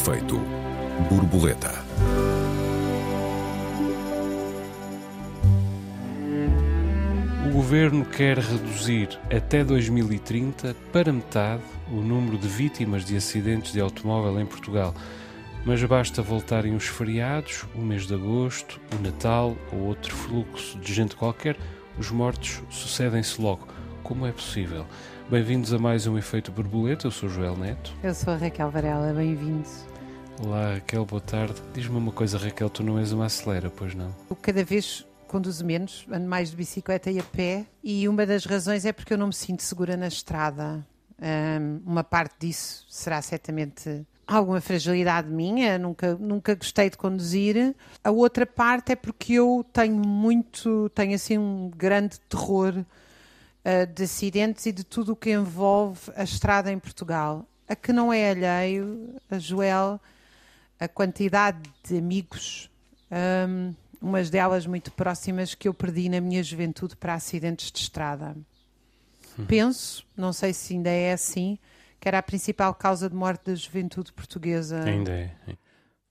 efeito borboleta. O governo quer reduzir até 2030 para metade o número de vítimas de acidentes de automóvel em Portugal. Mas basta voltarem os feriados, o mês de agosto, o Natal ou outro fluxo de gente qualquer, os mortos sucedem-se logo. Como é possível? Bem-vindos a mais um Efeito Borboleta. Eu sou o Joel Neto. Eu sou a Raquel Varela, bem-vindos. Olá, Raquel, boa tarde. Diz-me uma coisa, Raquel, tu não és uma acelera, pois não? Eu cada vez conduzo menos, ando mais de bicicleta e a pé, e uma das razões é porque eu não me sinto segura na estrada. Um, uma parte disso será certamente alguma fragilidade minha, nunca, nunca gostei de conduzir. A outra parte é porque eu tenho muito, tenho assim um grande terror uh, de acidentes e de tudo o que envolve a estrada em Portugal. A que não é alheio, a Joel, a quantidade de amigos, um, umas delas muito próximas, que eu perdi na minha juventude para acidentes de estrada. Hum. Penso, não sei se ainda é assim, que era a principal causa de morte da juventude portuguesa. Ainda é.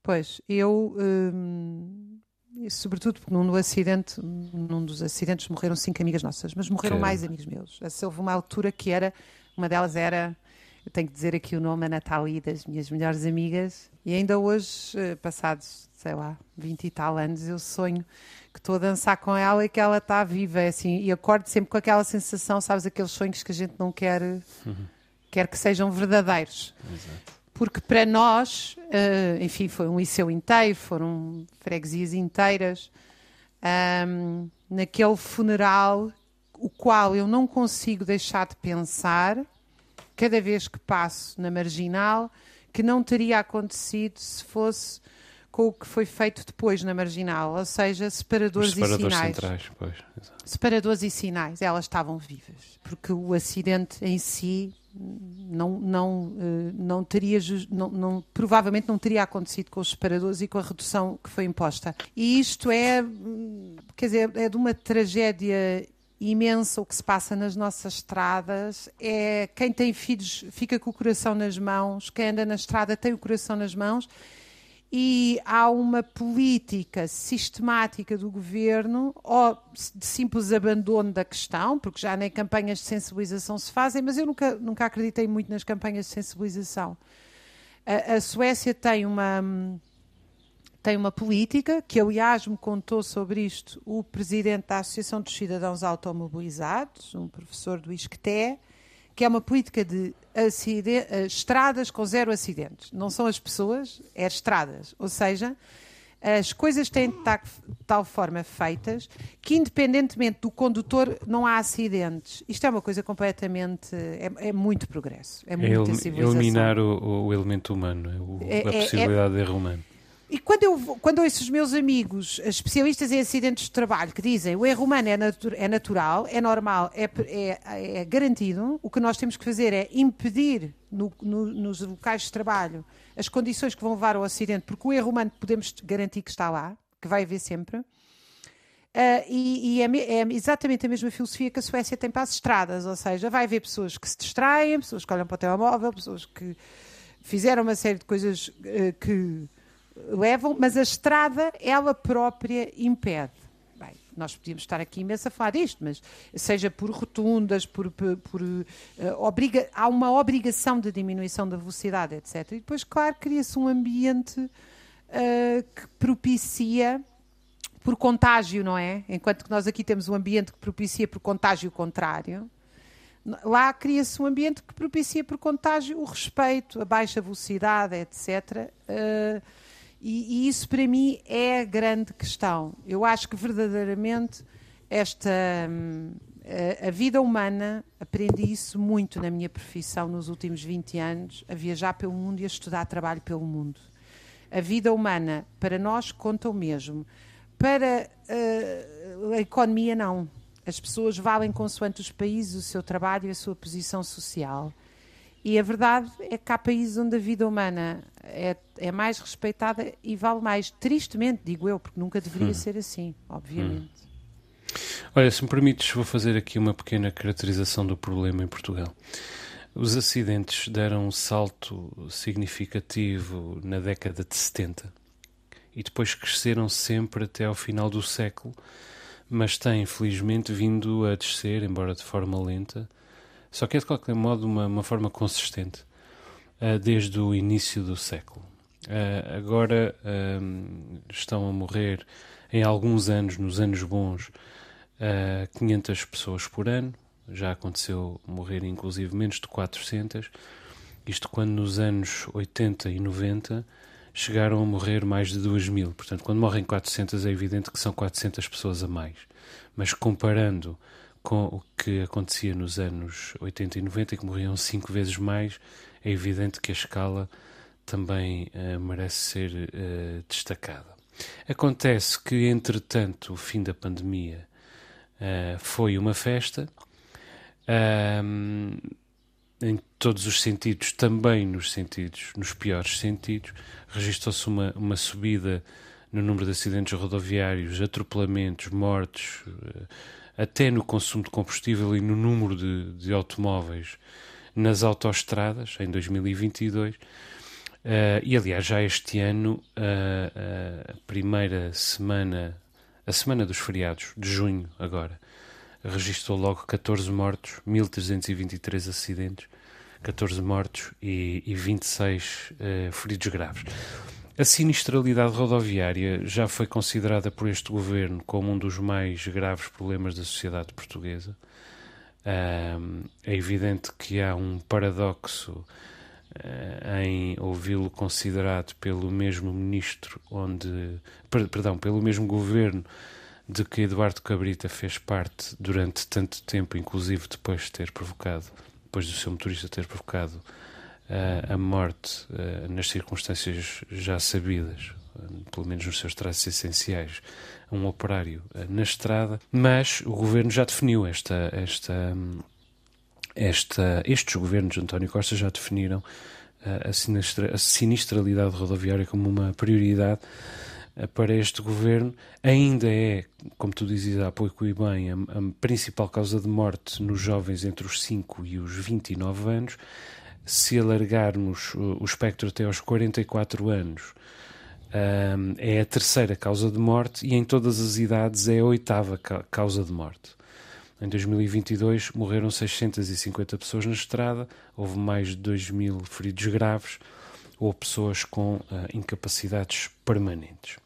Pois, eu, hum, sobretudo porque num, acidente, num dos acidentes morreram cinco amigas nossas, mas morreram que... mais amigos meus. Houve uma altura que era, uma delas era, eu tenho que dizer aqui o nome, a Nathalie, das minhas melhores amigas, e ainda hoje, eh, passados, sei lá, 20 e tal anos, eu sonho que estou a dançar com ela e que ela está viva, é assim, e acordo sempre com aquela sensação, sabes, aqueles sonhos que a gente não quer... Uhum quer que sejam verdadeiros. Exato. Porque para nós, uh, enfim, foi um liceu inteiro, foram freguesias inteiras, um, naquele funeral, o qual eu não consigo deixar de pensar, cada vez que passo na marginal, que não teria acontecido se fosse com o que foi feito depois na marginal, ou seja, separadores, separadores e sinais. Centrais, pois, separadores e sinais, elas estavam vivas, porque o acidente em si não, não, eh, não teria, não, não, provavelmente não teria acontecido com os separadores e com a redução que foi imposta. E isto é, quer dizer, é de uma tragédia imensa o que se passa nas nossas estradas. É quem tem filhos fica com o coração nas mãos, quem anda na estrada tem o coração nas mãos e há uma política sistemática do governo, ou de simples abandono da questão, porque já nem campanhas de sensibilização se fazem, mas eu nunca, nunca acreditei muito nas campanhas de sensibilização. A, a Suécia tem uma, tem uma política, que aliás me contou sobre isto o presidente da Associação dos Cidadãos Automobilizados, um professor do ISCTE, que é uma política de uh, estradas com zero acidentes. Não são as pessoas, é as estradas. Ou seja, as coisas têm de estar de tal forma feitas que, independentemente do condutor, não há acidentes. Isto é uma coisa completamente. É, é muito progresso. É, muita é eliminar o, o, elemento humano, o, é, a é, possibilidade de erro humano. E quando eu, quando os meus amigos, especialistas em acidentes de trabalho, que dizem o erro humano é, natu é natural, é normal, é, é, é, garantido, o que nós temos que fazer é impedir no, no, nos locais de trabalho as condições que vão levar ao acidente, porque o erro humano podemos garantir que está lá, que vai haver sempre. Uh, e, e é, é, exatamente a mesma filosofia que a Suécia tem para as estradas, ou seja, vai haver pessoas que se distraem, pessoas que olham para o telemóvel, pessoas que fizeram uma série de coisas uh, que levam, mas a estrada ela própria impede. Bem, nós podíamos estar aqui imenso a falar disto, mas seja por rotundas, por, por, por uh, obriga, há uma obrigação de diminuição da velocidade, etc. E depois, claro, cria-se um ambiente uh, que propicia por contágio, não é? Enquanto que nós aqui temos um ambiente que propicia por contágio contrário, lá cria-se um ambiente que propicia por contágio o respeito, a baixa velocidade, etc. Uh, e, e, isso para mim é a grande questão. Eu acho que verdadeiramente esta hum, a, a, vida humana, aprendi isso muito na minha profissão nos últimos 20 anos, a viajar pelo mundo e a estudar trabalho pelo mundo. A vida humana, para nós, conta o mesmo. Para uh, a economia, não. As pessoas valem consoante os países, o seu trabalho e a sua posição social. E a verdade é que há países onde a vida humana é, é mais respeitada e vale mais. Tristemente, digo eu, porque nunca deveria hum. ser assim, obviamente. Hum. Olha, se me permites, vou fazer aqui uma pequena caracterização do problema em Portugal. Os acidentes deram um salto significativo na década de 70 e depois cresceram sempre até ao final do século, mas têm felizmente vindo a descer, embora de forma lenta, só que é de qualquer modo uma, uma forma consistente desde o início do século. Uh, agora uh, estão a morrer em alguns anos, nos anos bons, 500 pessoas por ano. Já aconteceu morrer inclusive menos de 400. Isto quando nos anos 80 e 90 chegaram a morrer mais de 2 mil. Portanto, quando morrem 400 é evidente que são 400 pessoas a mais. Mas comparando com o que acontecia nos anos 80 e 90, que morriam 5 vezes mais, é evidente que a escala também uh, merece ser uh, destacada. Acontece que, entretanto, o fim da pandemia uh, foi uma festa, em todos os sentidos, também nos sentidos, nos piores sentidos, registrou-se uma, uma subida no número de acidentes rodoviários, atropelamentos, mortes, até no consumo de combustível e no número de, de automóveis nas autoestradas em 2022. Uh, e aliás, já este ano, uh, a primeira semana, a semana dos feriados, de junho agora, registrou logo 14 mortos, 1323 acidentes, 14 mortos e, e 26 uh, feridos graves. A sinistralidade rodoviária já foi considerada por este governo como um dos mais graves problemas da sociedade portuguesa. É evidente que há um paradoxo eh, em ouvi-lo considerado pelo mesmo ministro onde perdão pelo mesmo governo de que Eduardo Cabrita fez parte durante tanto tempo inclusive depois de ter provocado depois do seu motorista ter provocado uh, a morte uh, nas circunstâncias já sabidas, uh, pelo menos nos seus traços essenciais, um operário na estrada, mas o governo já definiu esta, esta, esta estes governos António Costa já definiram a, sinistra, a sinistralidade rodoviária como uma prioridade para este governo. Ainda é, como tu dizes há pouco e bem, a, a, principal causa de morte nos jovens entre os 5 e os 29 anos, se alargarmos o espectro até aos 44 anos, um, é a terceira causa de morte e em todas as idades é a oitava causa de morte. Em 2022 morreram 650 pessoas na estrada, houve mais de 2 mil feridos graves ou pessoas com uh, incapacidades permanentes.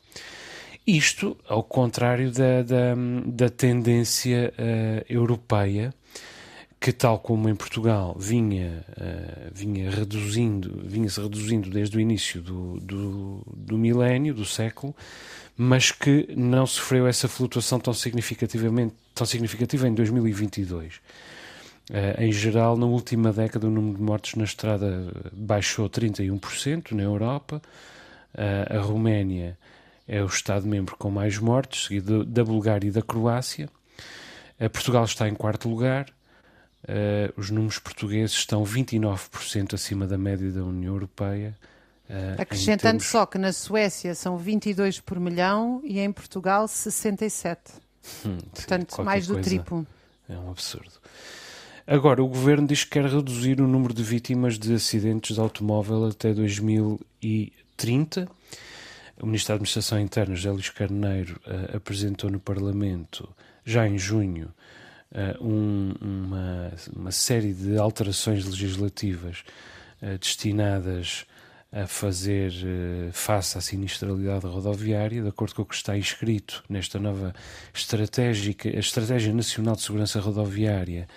Isto ao contrário da, da, da tendência uh, europeia que tal como em Portugal vinha, uh, vinha reduzindo, vinha-se reduzindo desde o início do, do, do milénio, do século, mas que não sofreu essa flutuação tão significativamente tão significativa em 2022. Uh, eh, em geral, na última década, o número de mortes na estrada baixou 31% na Europa. Uh, a Roménia é o Estado-membro com mais mortes, seguido da Bulgária e da Croácia. Portugal está em quarto lugar. Uh, os números portugueses estão 29% acima da média da União Europeia. Uh, Acrescentando termos... só que na Suécia são 22 por milhão e em Portugal 67. Hum, Portanto, mais do triplo. É um absurdo. Agora, o governo diz que quer reduzir o número de vítimas de acidentes de automóvel até 2030. O Ministro da Administração Interna, José Luís Carneiro, uh, apresentou no Parlamento, já em junho, uh, um, uma, uma, série de alterações legislativas uh, destinadas a fazer uh, face à sinistralidade rodoviária, de acordo com o que está inscrito nesta nova estratégica, Estratégia Nacional de Segurança Rodoviária,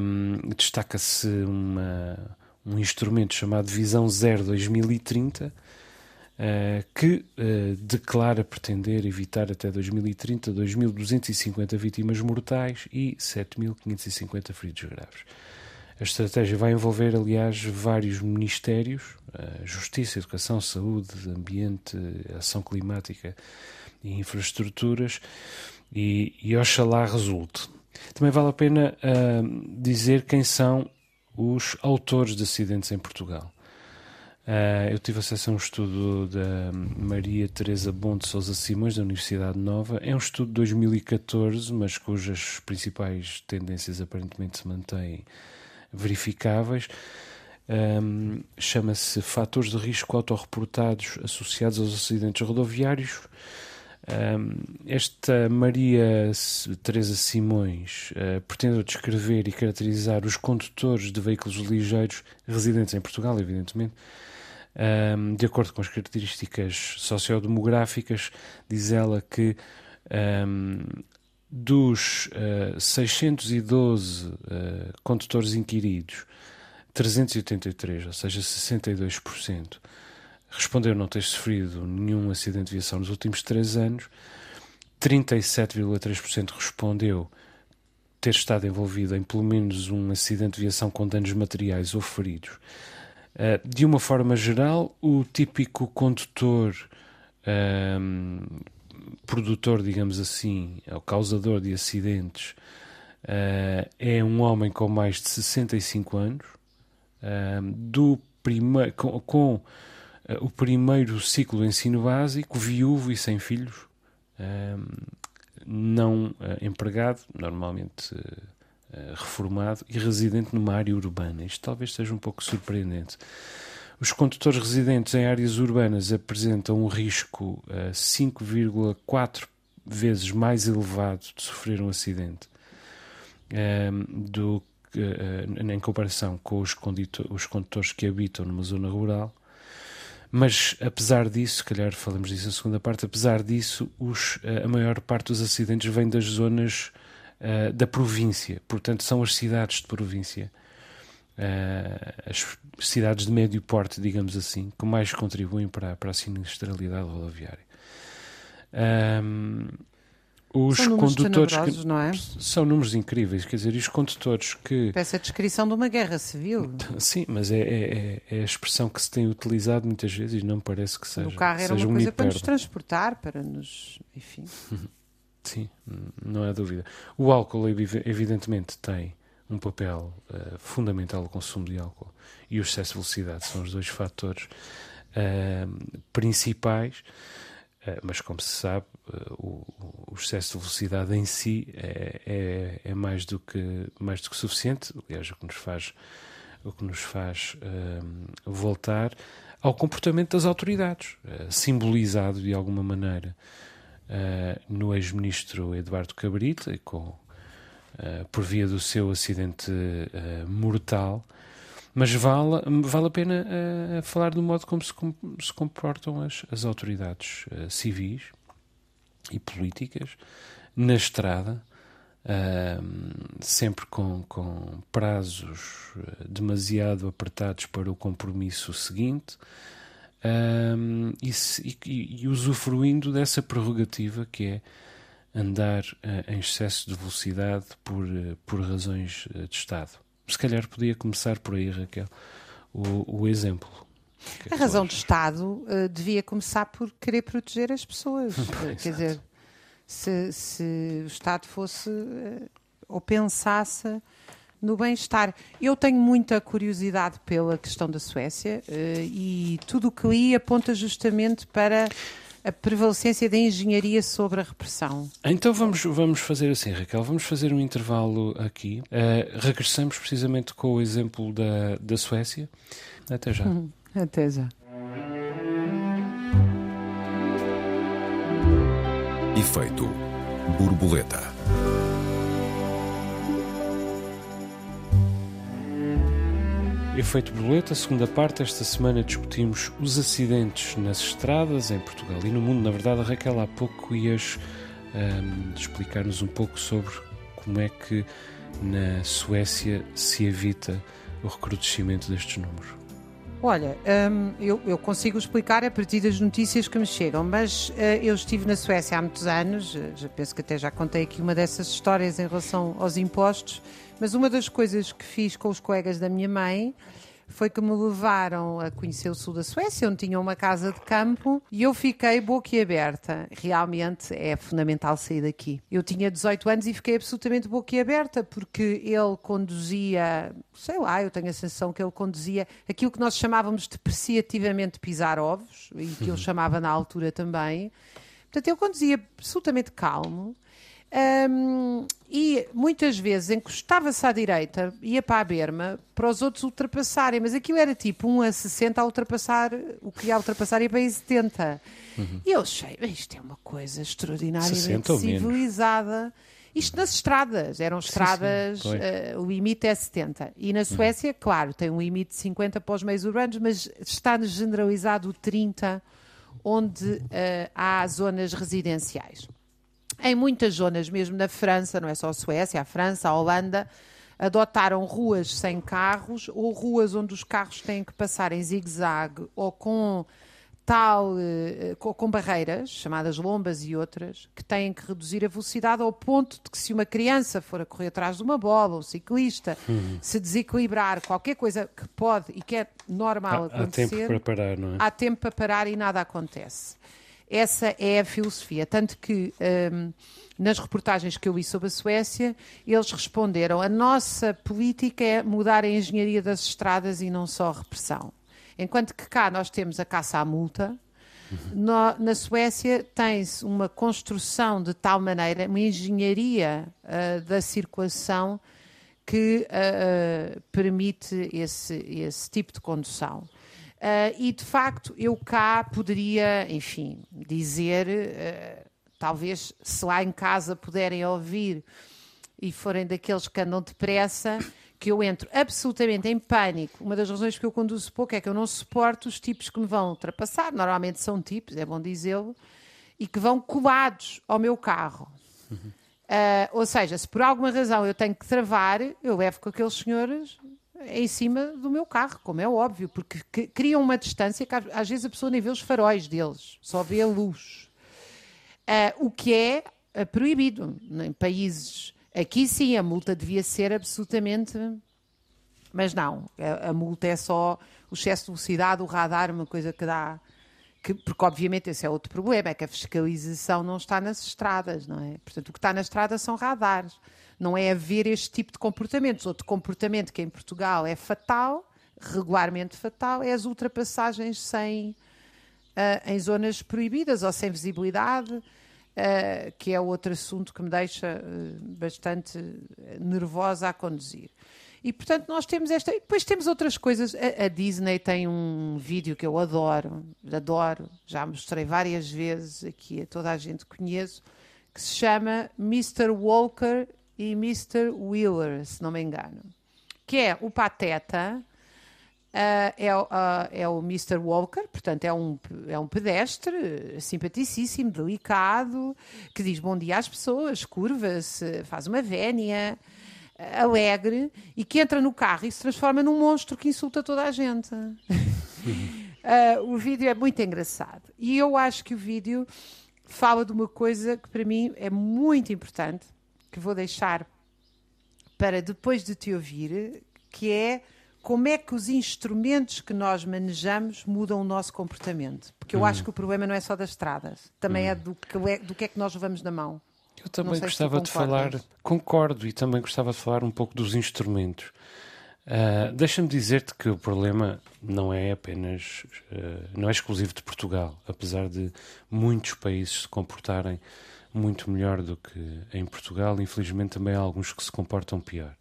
um, destaca-se um instrumento chamado Visão Zero 2030, uh, que uh, declara pretender evitar até 2030 2.250 vítimas mortais e 7.550 feridos graves. A estratégia vai envolver, aliás, vários ministérios: uh, Justiça, Educação, Saúde, Ambiente, Ação Climática e Infraestruturas, e, e oxalá resulte. Também vale a pena dizer quem são os autores de acidentes em Portugal. Uh, eu tive acesso a um estudo da Maria Teresa Bom de Sousa Simões, da Universidade Nova. É um estudo de 2014, mas cujas principais tendências aparentemente se mantêm verificáveis. Um, Chama-se Fatores de Risco Autorreportados Associados aos Acidentes Rodoviários. Um, esta Maria Teresa Simões uh, pretende descrever e caracterizar os condutores de veículos ligeiros residentes em Portugal, evidentemente, um, de acordo com as características sociodemográficas, diz ela que um, dos uh, 612 uh, condutores inquiridos, 383, ou seja, 62%, respondeu não ter sofrido nenhum acidente de viação nos últimos três anos. 37,3% respondeu ter estado envolvido em pelo menos um acidente de viação com danos materiais ou feridos. Uh, de uma forma geral, o típico condutor, um, produtor, digamos assim, o causador de acidentes, uh, é um homem com mais de 65 anos, uh, do com, com uh, o primeiro ciclo de ensino básico, viúvo e sem filhos, não empregado, normalmente reformado e residente numa área urbana. Isto talvez seja um pouco surpreendente. Os condutores residentes em áreas urbanas apresentam um risco uh, 5,4 vezes mais elevado de sofrer um acidente do uh, em comparação com os, os condutores que habitam numa zona rural. Mas, apesar disso, se calhar falamos disso na segunda parte, apesar disso, os, a maior parte dos acidentes vem das zonas uh, da província, portanto, são as cidades de província. Uh, as cidades de médio porte, digamos assim, que mais contribuem para, para a sinistralidade rodoviária. Um, os são condutores que, não é? são números incríveis, quer dizer, e os condutores que parece a descrição de uma guerra civil. Sim, mas é, é, é, a expressão que se tem utilizado muitas vezes e não parece que seja. O carro era uma coisa para nos transportar, para nos, enfim. Sim, não há dúvida. O álcool evidentemente tem um papel uh, fundamental o consumo de álcool e o excesso de velocidade são os dois fatores uh, principais. Uh, mas como se sabe, o, o, excesso de velocidade em si é, é, é, mais, do que, mais do que suficiente. Aliás, o que nos faz, o que nos faz voltar ao comportamento das autoridades, simbolizado de alguma maneira no ex-ministro Eduardo Cabrita, com eh, por via do seu acidente uh, mortal, mas vale, vale a pena uh, falar do modo como se, com, se comportam as, as autoridades civis e políticas na estrada, sempre com, com prazos demasiado apertados para o compromisso seguinte. E, e, e usufruindo dessa prerrogativa que é andar uh, em excesso de velocidade por, uh, por razões uh, de Estado. Se calhar podia começar por aí, Raquel, o, o exemplo. É a razão de Estado devia começar por querer proteger as pessoas. Quer dizer, se, se, o Estado fosse ou pensasse no bem-estar. Eu tenho muita curiosidade pela questão da Suécia e tudo o que li aponta justamente para a prevalecência da engenharia sobre a repressão. Então vamos, vamos fazer assim, Raquel, vamos fazer um intervalo aqui. Uh, regressamos precisamente com o exemplo da, da Suécia. Até já. Até já. Efeito borboleta. Efeito Borboleta, segunda parte. Esta semana discutimos os acidentes nas estradas em Portugal e no mundo. Na verdade, a Raquel, há pouco ias um, explicar-nos um pouco sobre como é que na Suécia se evita o recrudescimento destes números. Olha, um, eu, eu, consigo explicar a partir das notícias que me chegam, mas uh, eu estive na Suécia há muitos anos, uh, já penso que até já contei aqui uma dessas histórias em relação aos impostos, mas uma das coisas que fiz com os colegas da minha mãe foi que me levaram a conhecer o sul da Suécia, onde tinha uma casa de campo, e eu fiquei boquiaberta. Realmente é fundamental sair daqui. Eu tinha 18 anos e fiquei absolutamente boquiaberta, porque ele conduzia, sei lá, eu tenho a sensação que ele conduzia aquilo que nós chamávamos depreciativamente pisar ovos, e que ele chamava na altura também. Portanto, ele conduzia absolutamente calmo Um, e muitas vezes encostava-se à direita, ia para a berma, para os outros ultrapassarem, mas aquilo era tipo 1 a 60 a ultrapassar, o que ia ultrapassar ia para aí 70. Uhum. E eu achei, isto é uma coisa extraordinariamente civilizada. Isto nas estradas, eram estradas, sim, sim. Uh, o limite é 70. E na uhum. Suécia, uhum. claro, tem um limite de 50 para os meios urbanos, mas está generalizado o 30, onde uh, há zonas residenciais. Em muitas zonas, mesmo na França, não é só a Suécia, a França, a Holanda, adotaram ruas sem carros ou ruas onde os carros têm que passar em zigue-zague ou com tal eh, com barreiras, chamadas lombas e outras, que têm que reduzir a velocidade ao ponto de que se uma criança for a correr atrás de uma bola, um ciclista, uhum. se desequilibrar, qualquer coisa que pode e que é normal há, acontecer, há tempo para parar, não é? Há tempo para parar e nada acontece. Essa é a filosofia. Tanto que um, nas reportagens que eu vi sobre a Suécia, eles responderam: a nossa política é mudar a engenharia das estradas e não só a repressão. Enquanto que cá nós temos a caça à multa, no, na Suécia tem-se uma construção de tal maneira, uma engenharia uh, da circulação que uh, uh, permite esse, esse tipo de condução. E de facto, eu cá poderia, enfim, dizer, uh, talvez se lá em casa puderem ouvir e forem daqueles que andam depressa, que eu entro absolutamente em pânico. Uma das razões que eu conduzo pouco é que eu não suporto os tipos que me vão ultrapassar. Normalmente são tipos, é bom dizê-lo, e que vão colados ao meu carro. Uhum. Uh, ou seja, se por alguma razão eu tenho que travar, eu levo com aqueles senhores em cima do meu carro, como é óbvio, porque criam uma distância que às vezes a pessoa nem vê os faróis deles, só vê a luz. Uh, o que é uh, proibido em países. Aqui sim, a multa devia ser absolutamente. Mas não, a, a multa é só o excesso de velocidade, o radar, uma coisa que dá. Que, porque, obviamente, esse é outro problema, é que a fiscalização não está nas estradas, não é? Portanto, o que está na estrada são radares não é haver este tipo de comportamentos. Outro comportamento que em Portugal é fatal, regularmente fatal, é as ultrapassagens sem, uh, em zonas proibidas ou sem visibilidade, uh, que é outro assunto que me deixa uh, bastante nervosa a conduzir. E portanto nós temos esta. E depois temos outras coisas. A, a, Disney tem um vídeo que eu adoro, adoro, já mostrei várias vezes aqui a toda a gente que conheço, que se chama Mr. Walker e Mr. Wheeler, se não me engano, que é o Pateta, Uh, é, uh, é, o Mr. Walker, portanto, é um, é um pedestre simpaticíssimo, delicado, que diz bom dia às pessoas, curva-se, faz uma vénia, uh, alegre, e que entra no carro e se transforma num monstro que insulta toda a gente. o vídeo é muito engraçado. E eu acho que o vídeo fala de uma coisa que para mim é muito importante, que vou deixar para depois de te ouvir, que é como é que os instrumentos que nós manejamos mudam o nosso comportamento. Porque eu hum. acho que o problema não é só das estradas, também é hum. é do que, é do que é que nós levamos na mão. Eu também gostava de falar, concordo, e também gostava de falar um pouco dos instrumentos. Uh, Deixa-me dizer-te que o problema não é apenas, uh, não é exclusivo de Portugal, apesar de muitos países se comportarem muito melhor do que em Portugal. Infelizmente, também há alguns que se comportam pior.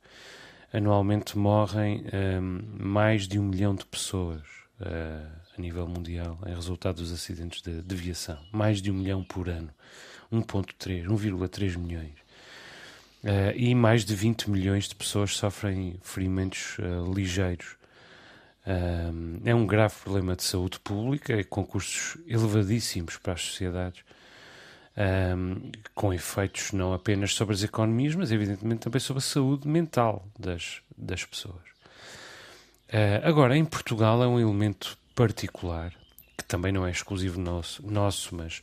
Anualmente morrem um, mais de um milhão de pessoas uh, a nível mundial em resultado dos acidentes de, de viação. Mais de um milhão por ano. 1,3, 1,3 milhões. Uh, e mais de 20 milhões de pessoas sofrem ferimentos uh, ligeiros. é um grave problema de saúde pública, com custos elevadíssimos para as sociedades um, com efeitos não apenas sobre as economias, mas evidentemente também sobre a saúde mental das, das pessoas. Uh, agora, em Portugal é um elemento particular, que também não é exclusivo nosso, nosso mas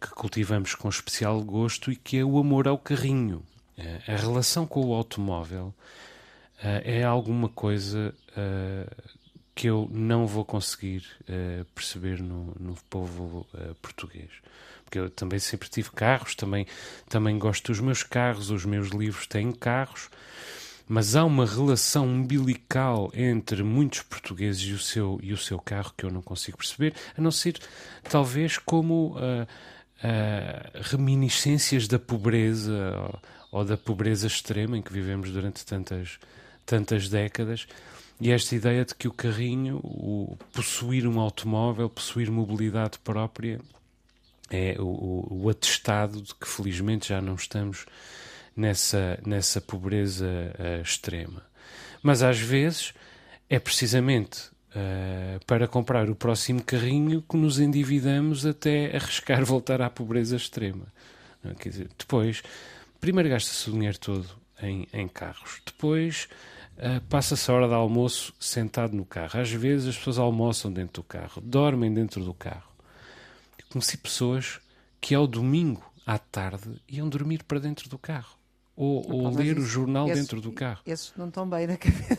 que cultivamos com especial gosto e que é o amor ao carrinho. Uh, a relação com o automóvel uh, é alguma coisa que eu não vou conseguir perceber no, no povo português porque eu também sempre tive carros, também, também gosto dos meus carros, os meus livros têm carros, mas há uma relação umbilical entre muitos portugueses e o seu, e o seu carro que eu não consigo perceber, a não ser talvez como uh, uh, reminiscências da pobreza ou, ou, da pobreza extrema em que vivemos durante tantas, tantas décadas. E esta ideia de que o carrinho, o possuir um automóvel, possuir mobilidade própria, é o, o, atestado de que felizmente já não estamos nessa, nessa pobreza uh, extrema. Mas às vezes é precisamente uh, para comprar o próximo carrinho que nos endividamos até arriscar voltar à pobreza extrema. Quer dizer, depois, primeiro gasta-se o dinheiro todo em, em carros, depois uh, passa-se a hora de almoço sentado no carro. Às vezes as pessoas almoçam dentro do carro, dormem dentro do carro. Conheci pessoas que ao domingo à tarde iam dormir para dentro do carro. Ou, ou ler isso, o jornal esse, dentro do carro. Esses não estão bem na cabeça.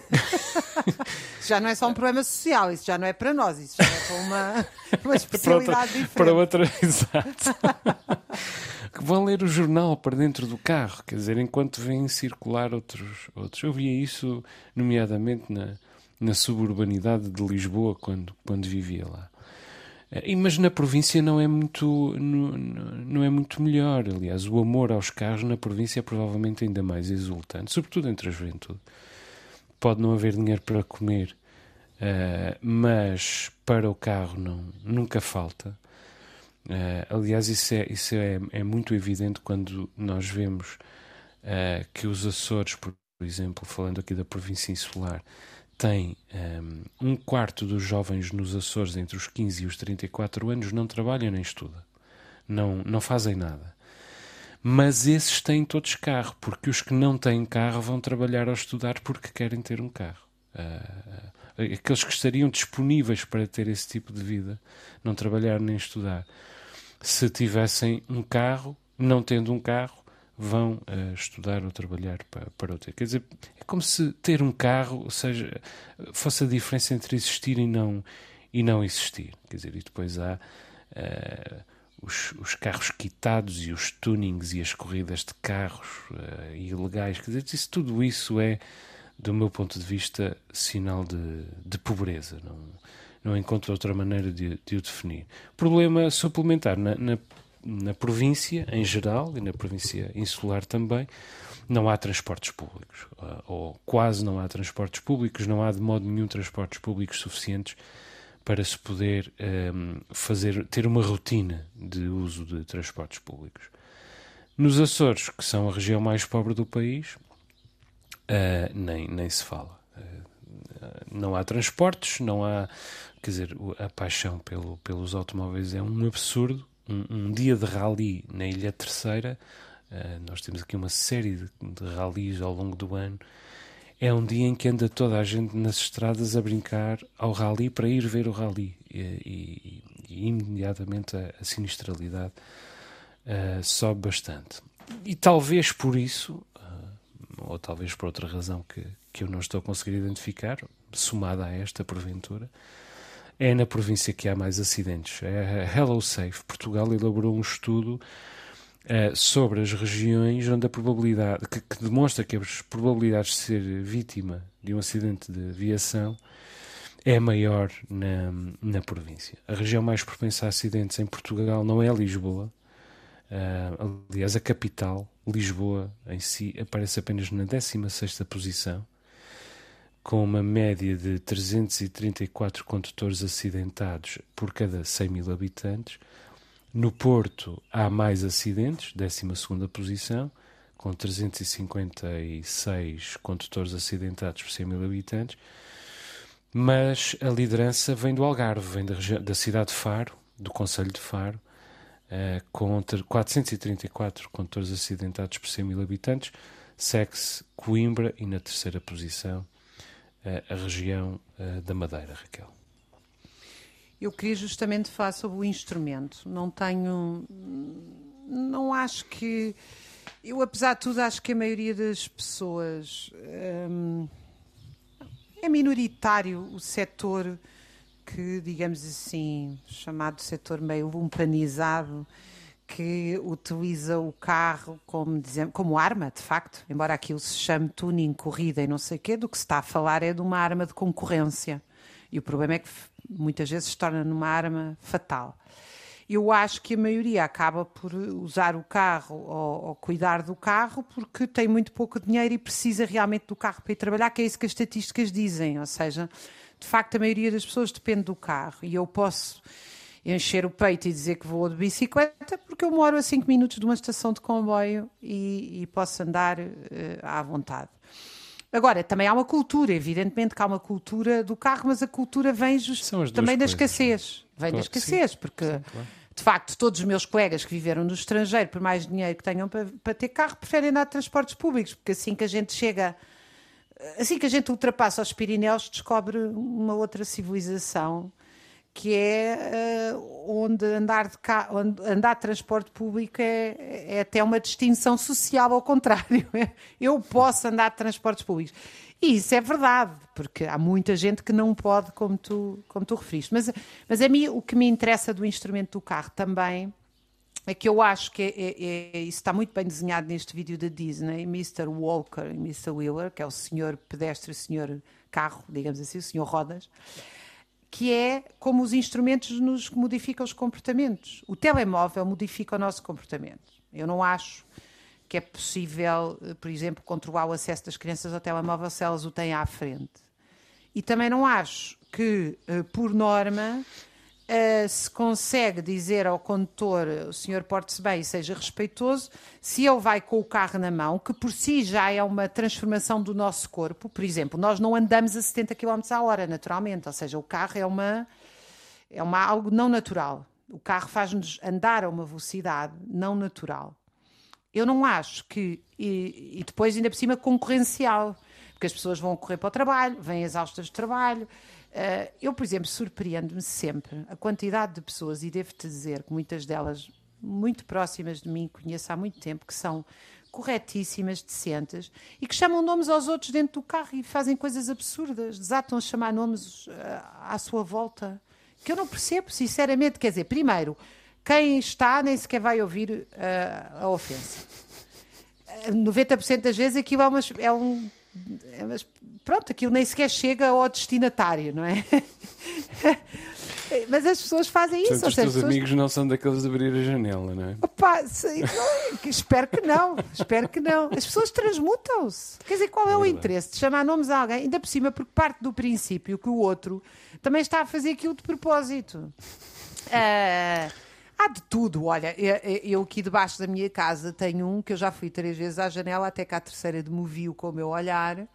isso já não é só um problema social, isso já não é para nós, isso já é para uma, uma especialidade para outra, diferente. Para outra, exato. que vão ler o jornal para dentro do carro, quer dizer, enquanto vêm circular outros. outros. Eu via isso, nomeadamente, na, na suburbanidade de Lisboa, quando, quando vivia lá. Mas na província não é muito não, não é muito melhor. Aliás, o amor aos carros na província é provavelmente ainda mais exultante, sobretudo entre a juventude. Pode não haver dinheiro para comer, uh, mas para o carro não, nunca falta. Uh, aliás, isso, é, isso é, é muito evidente quando nós vemos uh, que os Açores, por exemplo, falando aqui da província insular, tem um, um, quarto dos jovens nos Açores entre os 15 e os 34 anos não trabalham nem estudam, não, não fazem nada. Mas esses têm todos carro, porque os que não têm carro vão trabalhar ou estudar porque querem ter um carro. Uh, aqueles que estariam disponíveis para ter esse tipo de vida, não trabalhar nem estudar. Se tivessem um carro, não tendo um carro, vão uh, estudar ou trabalhar para, para o. Quer dizer, é como se ter um carro seja, fosse a diferença entre existir e não, e não existir. Quer dizer, e depois há uh, os, os, carros quitados e os tunings e as corridas de carros uh, ilegais. Quer dizer, isso, tudo isso é, do meu ponto de vista, sinal de, de pobreza. Não, não encontro outra maneira de, de o definir. Problema suplementar na, na na província em geral e na província insular também, não há transportes públicos, ah, ou quase não há transportes públicos, não há de modo nenhum transportes públicos suficientes para se poder um, fazer, ter uma rotina de uso de transportes públicos. Nos Açores, que são a região mais pobre do país, uh, nem, nem se fala. Uh, não há transportes, não há. Quer dizer, a paixão pelo, pelos automóveis é um absurdo um, um dia de rally na Ilha Terceira, uh, nós temos aqui uma série de, de rallies ao longo do ano, é um dia em que anda toda a gente nas estradas a brincar ao rally para ir ver o rally e, e, e imediatamente a, a sinistralidade uh, sobe bastante. E talvez por isso, uh, ou talvez por outra razão que, que eu não estou a conseguir identificar, somada a esta porventura, é na província que há mais acidentes. É a Hello Safe. Portugal elaborou um estudo uh, sobre as regiões onde a probabilidade, que, que, demonstra que as probabilidades de ser vítima de um acidente de aviação é maior na, na província. A região mais propensa a acidentes em Portugal não é Lisboa. Uh, aliás, a capital, Lisboa, em si, aparece apenas na 16ª posição com uma média de 334 condutores acidentados por cada 100 mil habitantes. No Porto há mais acidentes, 12 posição, com 356 condutores acidentados por 100 mil habitantes. Mas a liderança vem do Algarve, vem da, da cidade de Faro, do Conselho de Faro, uh, com 434 condutores acidentados por 100 mil habitantes. Segue-se Coimbra e na terceira posição a região da Madeira, Raquel? Eu queria justamente falar sobre o instrumento. Não tenho. Não acho que. Eu, apesar de tudo, acho que a maioria das pessoas. Hum, é minoritário o setor que, digamos assim, chamado setor meio lumpanizado, que utiliza o carro como, como arma, de facto, embora aquilo se chame tuning, corrida e não sei o quê, do que se está a falar é de uma arma de concorrência. E o problema é que muitas vezes se torna numa arma fatal. eu acho que a maioria acaba por usar o carro ou, ou, cuidar do carro porque tem muito pouco dinheiro e precisa realmente do carro para ir trabalhar, que é isso que as estatísticas dizem. Ou seja, de facto, a maioria das pessoas depende do carro e eu posso encher o peito e dizer que vou de bicicleta porque eu moro a 5 minutos de uma estação de comboio e, e posso andar uh, à vontade. Agora, também há uma cultura, evidentemente que há uma cultura do carro, mas a cultura vem just... também da escassez. Vem claro, da escassez, sim, porque sim, claro de facto, todos os meus colegas que viveram no estrangeiro, por mais dinheiro que tenham para, para ter carro, preferem andar de transportes públicos, porque assim que a gente chega, assim que a gente ultrapassa os Pirineus, descobre uma outra civilização que é uh, onde andar de carro, onde andar de transporte público é, é até uma distinção social ao contrário. Eu posso andar de transportes públicos. E isso é verdade, porque há muita gente que não pode, como tu, como tu referiste. Mas, mas a mim o que me interessa do instrumento do carro também é que eu acho que é, é, é, isso está muito bem desenhado neste vídeo da Disney, Mr. Walker e Mr. Wheeler, que é o senhor pedestre o senhor carro, digamos assim, o senhor rodas, que é como os instrumentos nos modificam os comportamentos. O telemóvel modifica o nosso comportamento. Eu não acho que é possível, eh, por exemplo, controlar o acesso das crianças ao telemóvel se elas o têm à frente. E também não acho que, eh, por norma, eh, se consegue dizer ao condutor, o senhor porte-se bem e seja respeitoso, se ele vai com o carro na mão, que por si já é uma transformação do nosso corpo. Por exemplo, nós não andamos a 70 km à hora, naturalmente, ou seja, o carro é uma é uma algo não natural. O carro faz-nos andar a uma velocidade não natural eu não acho que. E, e, depois, ainda por cima, concorrencial, porque as pessoas vão correr para o trabalho, vêm exaustas de trabalho. Uh, eu, por exemplo, surpreendo-me sempre a quantidade de pessoas, e devo-te dizer que muitas delas muito próximas de mim, conheço há muito tempo, que são corretíssimas, decentes e que chamam nomes aos outros dentro do carro e fazem coisas absurdas, desatam a chamar nomes uh, à sua volta, que eu não percebo, sinceramente. Quer dizer, primeiro, quem está nem sequer vai ouvir uh, a ofensa. 90% das vezes aquilo é, é um. É pronto, aquilo nem sequer chega ao destinatário, não é? Mas as pessoas fazem isso. Portanto, os teus pessoas... amigos não são daqueles de abrir a janela, não é? Opa, sei, espero que não, espero que não. As pessoas transmutam-se. Quer dizer, qual é, é o interesse de chamar nomes a alguém? Ainda por cima, porque parte do princípio que o outro também está a fazer aquilo de propósito. Uh, Há de tudo, olha, eu aqui debaixo da minha casa tenho um que eu já fui três vezes à janela, até que a terceira demoviu com o meu olhar.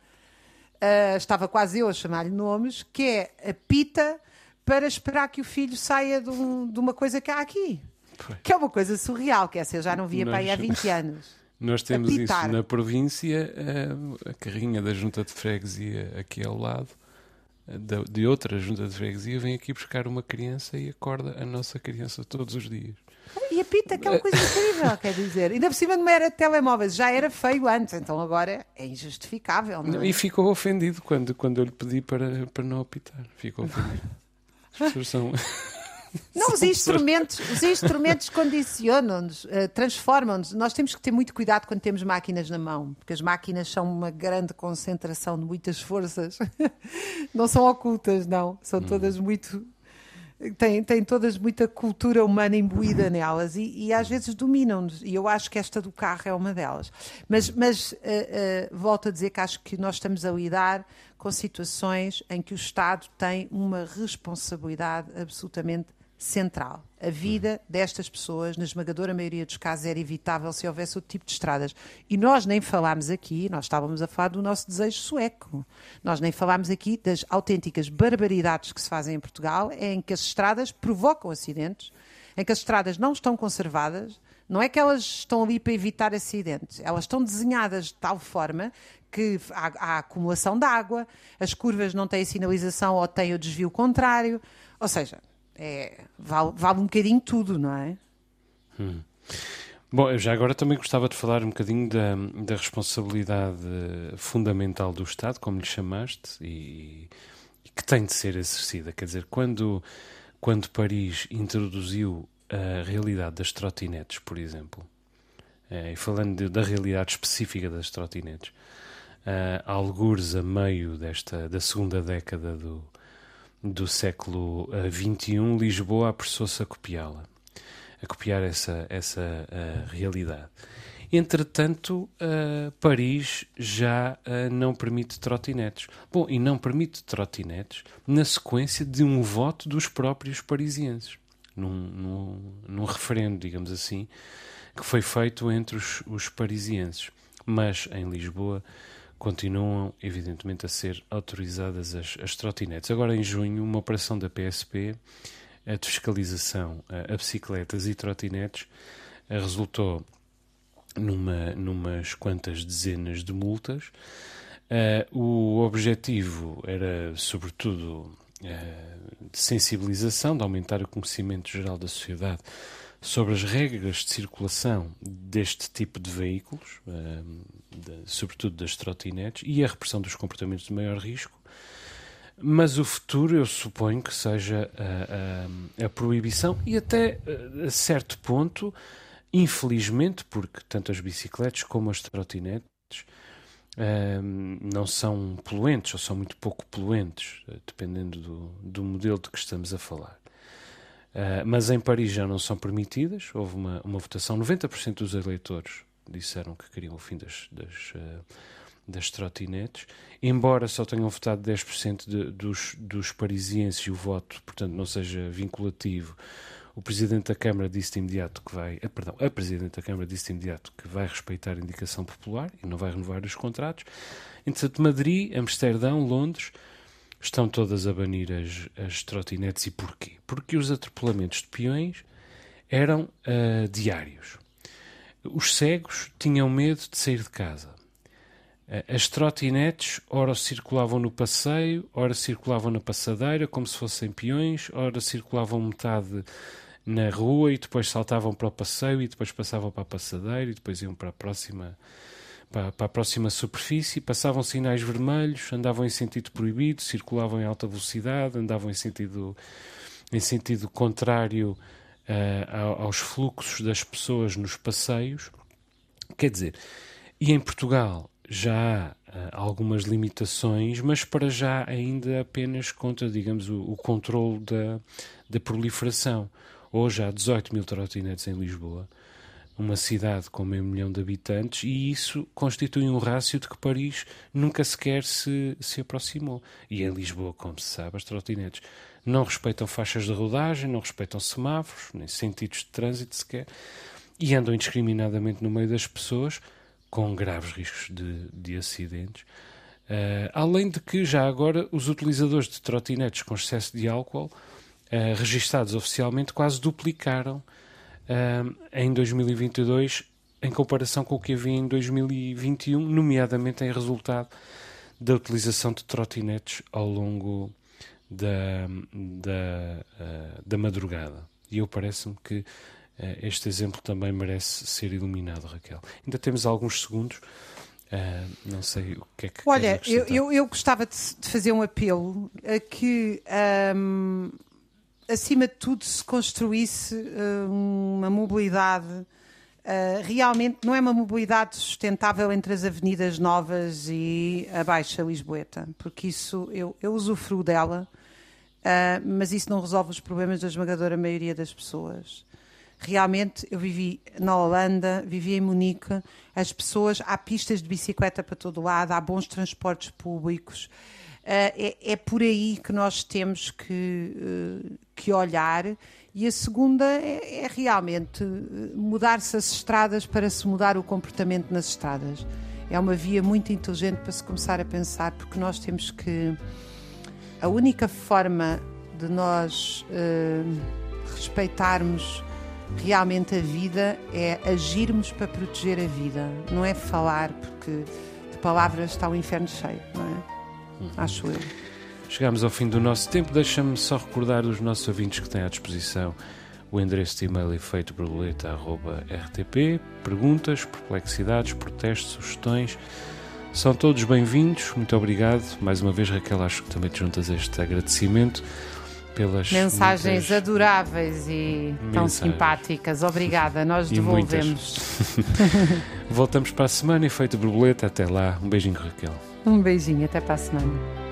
Uh, estava quase eu a chamar-lhe nomes, que é a pita para esperar que o filho saia de, um, de uma coisa que há aqui. Que é uma coisa surreal, que essa eu já não via Nós... para aí há 20 anos. Nós temos isso na província, a, a carrinha da junta de freguesia aqui ao lado de outra junta de freguesia vem aqui buscar uma criança e acorda a nossa criança todos os dias. E a pita, aquela coisa incrível, quer dizer. Ainda por cima não era telemóveis, já era feio antes, então agora é injustificável. Não é? E ficou ofendido quando, quando eu lhe pedi para, para não apitar. Ficou ofendido. As pessoas são. Não, os instrumentos, os instrumentos condicionam-nos, uh, transformam-nos. Nós temos que ter muito cuidado quando temos máquinas na mão, porque as máquinas são uma grande concentração de muitas forças. não são ocultas, não. São hum. todas muito. Têm, têm todas muita cultura humana imbuída nelas e, e às vezes dominam-nos. E eu acho que esta do carro é uma delas. Mas, mas uh, uh, volto a dizer que acho que nós estamos a lidar com situações em que o Estado tem uma responsabilidade absolutamente central. A vida destas pessoas, na esmagadora maioria dos casos, era evitável se houvesse outro tipo de estradas. E nós nem falámos aqui, nós estávamos a falar do nosso desejo sueco. Nós nem falámos aqui das autênticas barbaridades que se fazem em Portugal, em que as estradas provocam acidentes, em que as estradas não estão conservadas. Não é que elas estão ali para evitar acidentes, elas estão desenhadas de tal forma que há, há acumulação de água, as curvas não têm sinalização ou têm o desvio contrário. Ou seja, é, vale, vale um bocadinho tudo, não é? Hum. Bom, eu já agora também gostava de falar um bocadinho da, da responsabilidade fundamental do Estado, como lhe chamaste, e, e, que tem de ser exercida. Quer dizer, quando, quando Paris introduziu a realidade das trotinetes, por exemplo, é, e falando de, da realidade específica das trotinetes, uh, algures a meio desta, da segunda década do, do século XXI, uh, Lisboa apressou-se a copiá-la. a copiar essa, essa uh, realidade. Entretanto, uh, Paris já uh, não permite trotinetes. Bom, e não permite trotinetes na sequência de um voto dos próprios parisienses, num, num, num referendo, digamos assim, que foi feito entre os, os parisienses. Mas em Lisboa continuam, evidentemente, a ser autorizadas as, as trotinetes. Agora, em junho, uma operação da PSP a de fiscalização a, a bicicletas e trotinetes resultou numa, numas quantas dezenas de multas. O objetivo era, sobretudo, de sensibilização, de aumentar o conhecimento geral da sociedade sobre as regras de circulação deste tipo de veículos, de, sobretudo das trotinetes, e a repressão dos comportamentos de maior risco. Mas o futuro, eu suponho que seja a, a, a proibição e até a certo ponto Infelizmente, porque tanto as bicicletas como as trotinetes um, não são poluentes ou são muito pouco poluentes, eh, dependendo do, do modelo de que estamos a falar. Uh, mas em Paris já não são permitidas. Houve uma, uma votação, 90% dos eleitores disseram que queriam o fim das, das, uh, das trotinetes, embora só tenham votado 10% de, dos, dos parisienses e o voto, portanto, não seja vinculativo o Presidente da Câmara disse de imediato que vai, ah, perdão, a Presidente da Câmara disse de imediato que vai respeitar a indicação popular e não vai renovar os contratos. Entretanto, Madrid, Amsterdão, Londres estão todas a banir as, as trotinetes. E porquê? Porque os atropelamentos de peões eram uh, diários. Os cegos tinham medo de sair de casa. As trotinetes, ora circulavam no passeio, ora circulavam na passadeira, como se fossem peões, ora circulavam metade na rua e depois saltavam para o passeio e depois passavam para a passadeira e depois iam para a próxima para, para a próxima superfície, passavam sinais vermelhos, andavam em sentido proibido, circulavam em alta velocidade, andavam em sentido em sentido contrário uh, aos fluxos das pessoas nos passeios. Quer dizer, e em Portugal já há uh, algumas limitações, mas para já ainda apenas contra, digamos, o, o controle da, da proliferação. Hoje há 18 mil trotinetes em Lisboa, uma cidade com meio milhão de habitantes, e isso constitui um rácio de que Paris nunca sequer se, se aproximou. E em Lisboa, como se sabe, as trotinetes não respeitam faixas de rodagem, não respeitam semáforos, nem sentidos de trânsito sequer, e andam indiscriminadamente no meio das pessoas, com graves riscos de, de acidentes. Uh, além de que, já agora, os utilizadores de trotinetes com excesso de álcool uh, registados oficialmente quase duplicaram uh, em 2022 em comparação com o que havia em 2021, nomeadamente em resultado da utilização de trotinetes ao longo da, da, uh, da madrugada. E eu parece-me que uh, este exemplo também merece ser iluminado, Raquel. Ainda temos alguns segundos. Uh, não sei o que é que. Olha, eu, eu, eu, gostava de, de, fazer um apelo a que um, acima de tudo, se construísse uh, uma mobilidade uh, realmente não é uma mobilidade sustentável entre as avenidas novas e a Baixa Lisboeta, porque isso eu, eu usufruo dela, uh, mas isso não resolve os problemas da esmagadora maioria das pessoas. Realmente, eu vivi na Holanda, vivi em Munique, as pessoas, há pistas de bicicleta para todo lado, há bons transportes públicos. Uh, é, é, por aí que nós temos que, uh, que olhar. E a segunda é, é realmente eh, mudar-se as estradas para se mudar o comportamento nas estradas. É uma via muito inteligente para se começar a pensar, porque nós temos que. A única forma de nós respeitarmos realmente a vida é agirmos para proteger a vida, não é falar, porque de palavras está o inferno cheio, não é? Uhum. Acho eu. Chegamos ao fim do nosso tempo. Deixa-me só recordar os nossos ouvintes que têm à disposição o endereço de e-mail efeitoborboleta.rtp. Perguntas, perplexidades, protestos, sugestões. São todos bem-vindos. Muito obrigado. Mais uma vez, Raquel, acho que também te juntas a este agradecimento pelas mensagens muitas... adoráveis e mensagens. tão simpáticas. Obrigada, nós devolvemos. Voltamos para a semana, efeito borboleta. Até lá. Um beijinho, Raquel. Um beijinho, até para a semana.